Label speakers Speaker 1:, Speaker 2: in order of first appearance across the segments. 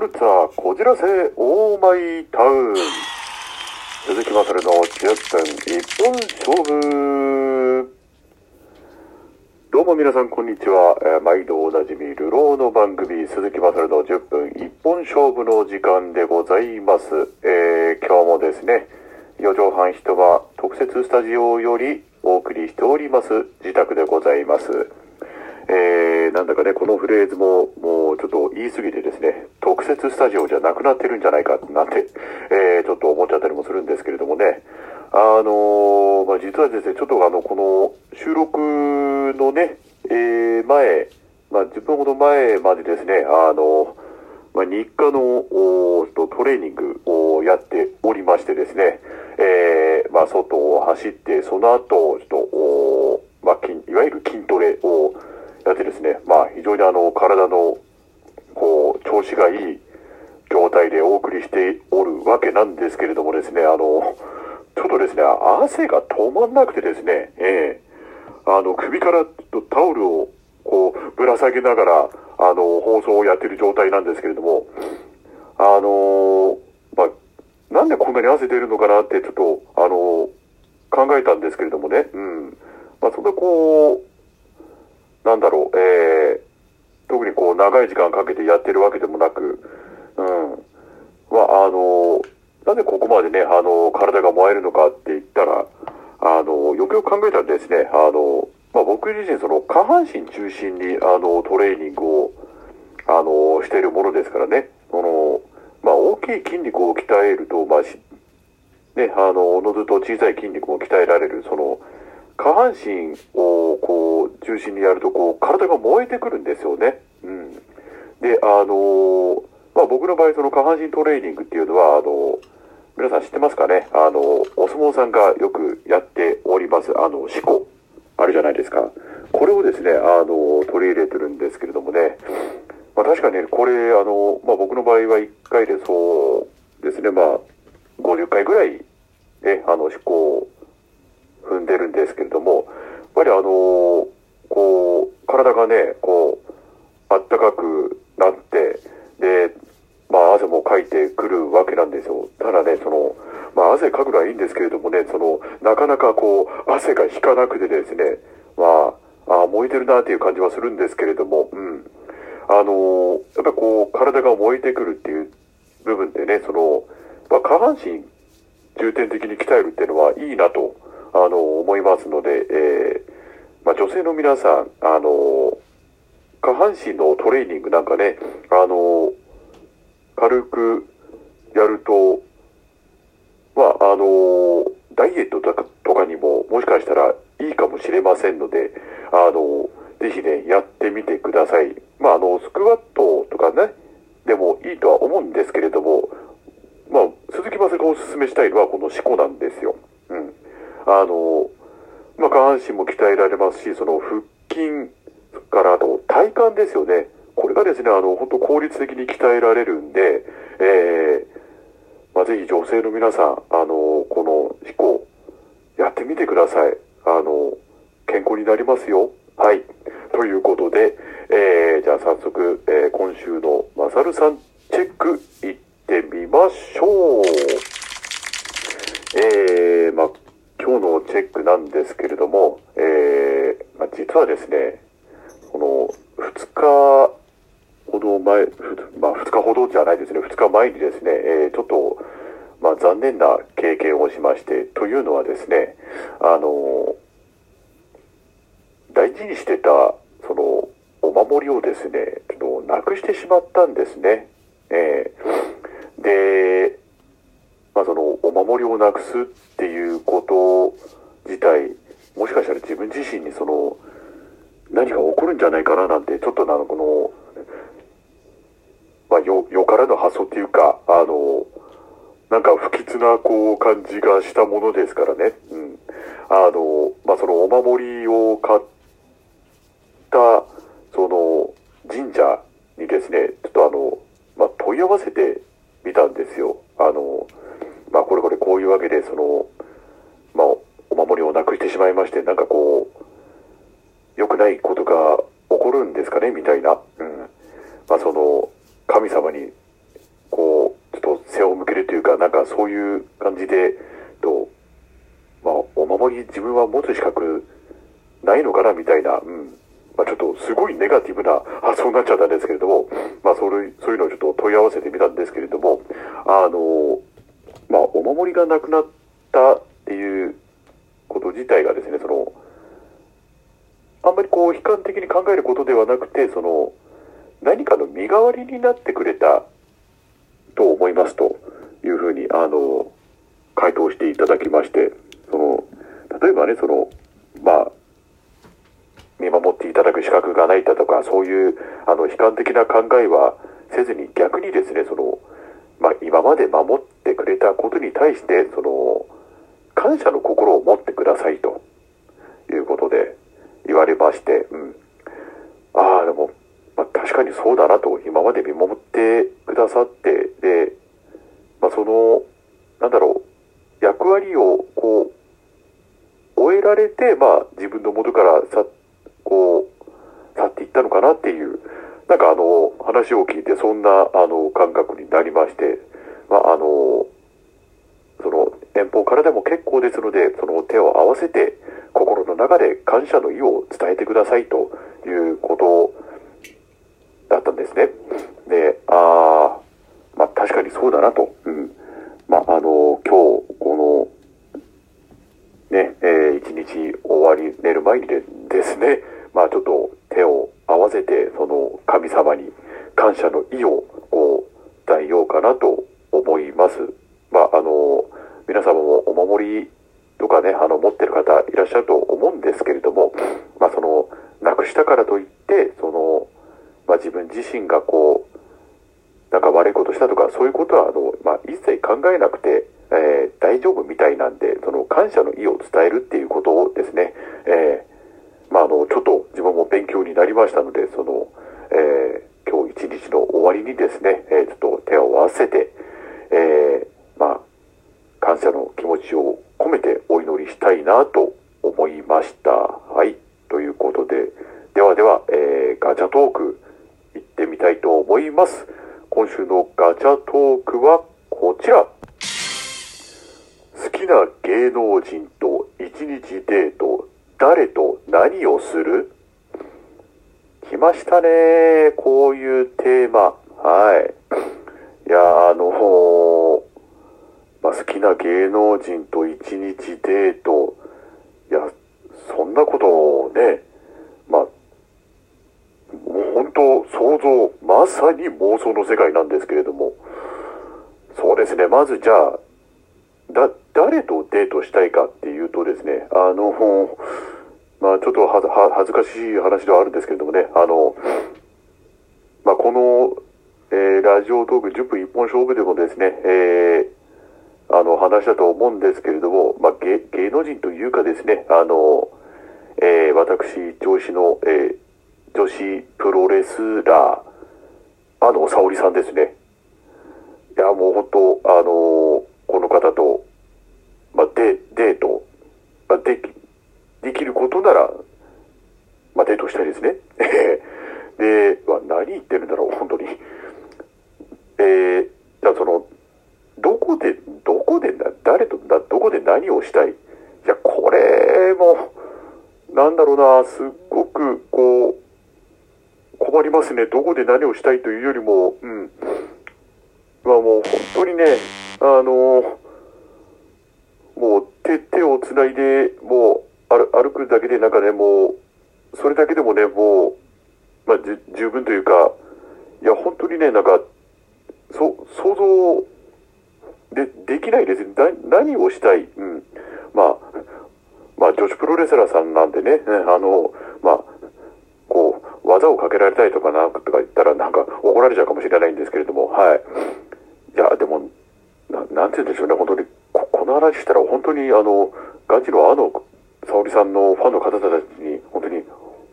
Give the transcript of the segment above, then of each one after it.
Speaker 1: ルツァこじらせオーマイタウン鈴木まさるの10分一本勝負どうも皆さんこんにちは、えー毎度おなじみ流浪の番組鈴木まさるの10分一本勝負の時間でございます、えー今日もですね4畳半一間特設スタジオよりお送りしております自宅でございますえー、なんだかね、このフレーズも、もうちょっと言い過ぎてですね、特設スタジオじゃなくなってるんじゃないか、なんて、えー、ちょっと思っちゃったりもするんですけれどもね、あのーまあ、実はですね、ちょっとあの、この収録のね、えー、前、まあ、10分ほど前までですね、あのまあ、日課のおとトレーニングをやっておりましてですね、えーまあ、外を走って、その後、ちょっと、おまあ、筋いわゆる筋トレをやってですね、まあ、非常にあの、体の、こう、調子がいい状態でお送りしておるわけなんですけれどもですね、あの、ちょっとですね、汗が止まんなくてですね、ええ。あの、首からタオルを、こう、ぶら下げながら、あの、放送をやってる状態なんですけれども、あの、まあ、なんでこんなに汗出るのかなって、ちょっと、あの、考えたんですけれどもね、うん。まあ、そんなこう、なんだろう、えー、特にこう、長い時間かけてやってるわけでもなく、うん。まあ、あの、なんでここまでね、あの、体が燃えるのかって言ったら、あの、よくよく考えたらですね、あの、まあ、僕自身、その、下半身中心に、あの、トレーニングを、あの、しているものですからね、その、まあ、大きい筋肉を鍛えると、まあ、しね、あの、おのずと小さい筋肉も鍛えられる、その、下半身をこう中心にやるとこう体が燃えてくるんですよね。うん。で、あのまあ僕の場合その下半身トレーニングっていうのは、あの皆さん知ってますかね？あのお相撲さんがよくやっております、あの、四股。あるじゃないですか。これをですね、あの、取り入れてるんですけれどもね。まあ確かにね、これ、あの、まあ僕の場合は1回でそうですね、まあ50回ぐらい、ね、あの、四股を踏んでるんですけれども、やっぱりあのこう、体がね、こう、あったかくなって、で、まあ汗もかいてくるわけなんですよ。ただね、その、まあ汗かくのはいいんですけれどもね、その、なかなかこう、汗が引かなくてですね、まあ、あ燃えてるなっていう感じはするんですけれども、うん。あのやっぱこう、体が燃えてくるっていう部分でね、その、まあ下半身重点的に鍛えるっていうのはいいなと、あの、思いますので、えーまあ、女性の皆さん、あの、半身のトレーニングなんかね、あの、軽くやると、まあ、あの、ダイエットとかとかにももしかしたらいいかもしれませんので、あの、ぜひね、やってみてください。まあ、あの、スクワットとかね、でもいいとは思うんですけれども、まあ、鈴木まさがおすすめしたいのはこの四股なんですよ。うん。あの、まあ、下半身も鍛えられますし、その腹筋からあと体幹ですよね。これがですね、あの、本当効率的に鍛えられるんで、えー、まあ、ぜひ女性の皆さん、あの、この四股、やってみてください。あの、健康になりますよ。はい。ということで、えー、じゃあ早速、えー今週のマサルさんチェックいってみましょう。えー、まあ、今日のチェックなんですけれども、えー、まあ、実はですね、日ほど前、まあ、2日ほどじゃないですね、2日前にですね、えーちょっと、まあ、残念な経験をしまして、というのはですね、あの大事にしてた、その、お守りをですね、ちょっとなくしてしまったんですね。えーで、まあ、その、お守りをなくすっていうこと自体、もしかしたら自分自身にその、何か起こるんじゃないかななんて、ちょっとあの、この、まあ、よ、よからぬ発想っていうか、あの、なんか不吉な、こう、感じがしたものですからね。うん。あの、まあ、そのお守りを買った、その、神社にですね、ちょっとあの、まあ、問い合わせてみたんですよ。あの、まあ、これこれこういうわけで、その、まあ、お守りをなくしてしまいまして、なんかこう、良くないことが起こるんですかね、みたいな。うん。まあ、その、神様にこうちょっと背を向、けるというか、なんかそういう感じで、と、まあ、お守り自分は持つ資格ないのかなみたいな、うん。まあ、ちょっとすごいネガティブな発想になっちゃったんですけれども、まあ、それ、そういうのをちょっと問い合わせてみたんですけれども、あの、まあ、お守りがなくなったっていうこと自体がですね、その、あんまりこう悲観的に考えることではなくて、その、何かの身代わりになってくれたと思いますというふうに、あの、回答していただきまして、その、例えばね、その、まあ、見守っていただく資格がないだとか、そういう、あの、悲観的な考えはせずに逆にですね、その、まあ、今まで守ってくれたことに対して、その、感謝の心を持ってくださいということで言われまして、うん。確かにそうだなと、今まで見守ってくださって、で、まあ、その、なんだろう、役割を、こう、終えられて、まあ、自分の元からさ、こう、去っていったのかなっていう、なんかあの、話を聞いて、そんな、あの、感覚になりまして、まあ、あの、その、遠方からでも結構ですので、その手を合わせて、心の中で感謝の意を伝えてくださいとだったんですね。で、ああ、まあ確かにそうだなと。うん。まああの、今日、この、ね、えー一日終わり、寝る前にでですね、まあちょっと手を合わせて、その神様に感謝の意を、こう、伝えようかなと思います。まああの、皆様もお守りとかね、あの、持ってる方いらっしゃると思うんですけれども、まあその、なくしたからといって、その、まあ自分自身がこう、そういうことは、あの、まあ、一切考えなくて、えー大丈夫みたいなんで、その感謝の意を伝えるっていうことをですね、えーまあ、あの、ちょっと自分も勉強になりましたので、その、えー今日一日の終わりにですね、えちょっと手を合わせて、えまあ、感謝の気持ちを込めてお祈りしたいなと思いました。はい。ということで、ではでは、えガチャトーク行ってみたいと思います。今週のガチャトークはこちら。好きな芸能人と一日デート、誰と何をする？来ましたね。こういうテーマ。はい。いや、あのまあ、好きな芸能人と一日デート。いや、そんなことをね、想像、まさに妄想の世界なんですけれども、そうですね、まずじゃあ、だ、誰とデートしたいかっていうとですね、あの、まあちょっとはは恥ずかしい話ではあるんですけれどもね、あの、まあこの、えーラジオトーク10分一本勝負でもですね、えーあの、話だと思うんですけれども、まあ芸芸能人というかですね、あの、えー私、上司の、えー女子プロレスラー、あの、沙織さんですね。いや、もう本当、あのーこの方と、まあ、デデート、まあ、でき、できることなら、まあ、デートしたいですね。で、まあ、何言ってるんだろう、本当に。えー、じゃあその、どこで、どこでな、誰と、どこで何をしたい？いや、これも、なんだろうな、すっ、ますね。どこで何をしたいというよりも、うん。まあもう本当にね、あの、もう手、手をつないで、もう歩歩くだけでなんかね、もう、それだけでもね、もう、まあ、じ十分というか、いや、本当にね、なんか、そ、想像で、できないです。な何をしたい？うん。まあ、まあ、女子プロレスラーさんなんでね、あの、技をかけられたいとかなんかとか言ったらなんか怒られちゃうかもしれないんですけれども、はい。いや、でも、ななんて言うんでしょうね、本当に、ここの話したら本当にあの、ガチのあの、沙織さんのファンの方たちに、本当に、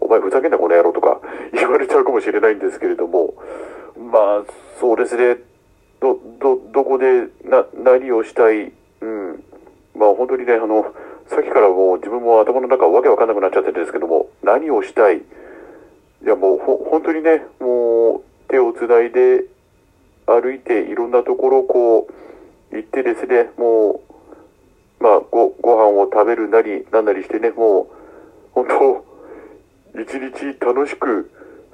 Speaker 1: お前ふざけんなこの野郎とか 言われちゃうかもしれないんですけれども、まあ、そうですね、ど、ど、どこで、な、何をしたい、うん。まあ本当にね、あの、さっきからもう自分も頭の中わけわかんなくなっちゃってるんですけども、何をしたい？いやもうほ本当にね、もう手をつないで歩いていろんなところをこう、行ってですね、もう、まあ、ご、ご飯を食べるなり、なんなりしてね、もう、本当一日楽しく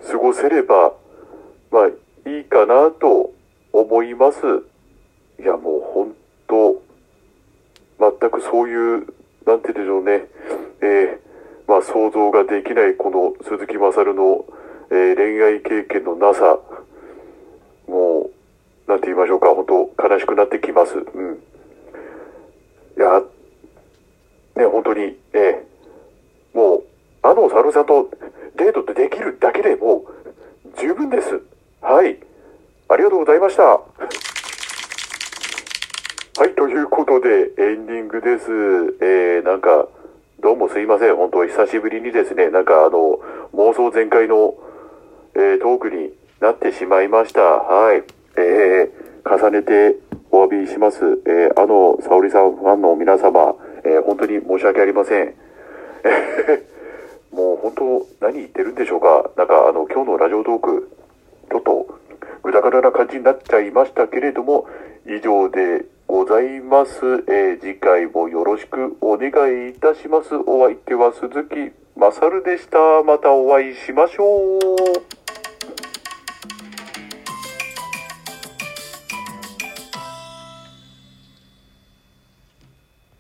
Speaker 1: 過ごせれば、まあ、いいかなと思います。いや、もう本当、全くそういう、なんて言うんでしょうね、えー、まあ想像ができないこの鈴木勝の、えー恋愛経験のなさ、もう、なんて言いましょうか、本当悲しくなってきます。うん。いや、ね、本当に、えーもう、あの沙織さんとデートってできるだけでもう十分です。はい。ありがとうございました。はい、ということで、エンディングです。えー、なんか、どうもすいません。本当久しぶりにですね、なんかあの、妄想全開の、えートークになってしまいました。はい。えー、重ねてお詫びします。えー、あの、沙織さんファンの皆様、えー本当に申し訳ありません。もう本当、何言ってるんでしょうか。なんかあの、今日のラジオトーク、ちょっと、ぐだぐだな感じになっちゃいましたけれども、以上でございます。えー次回もよろしくお願いいたします。お相手は鈴木まさるでした。またお会いしましょう。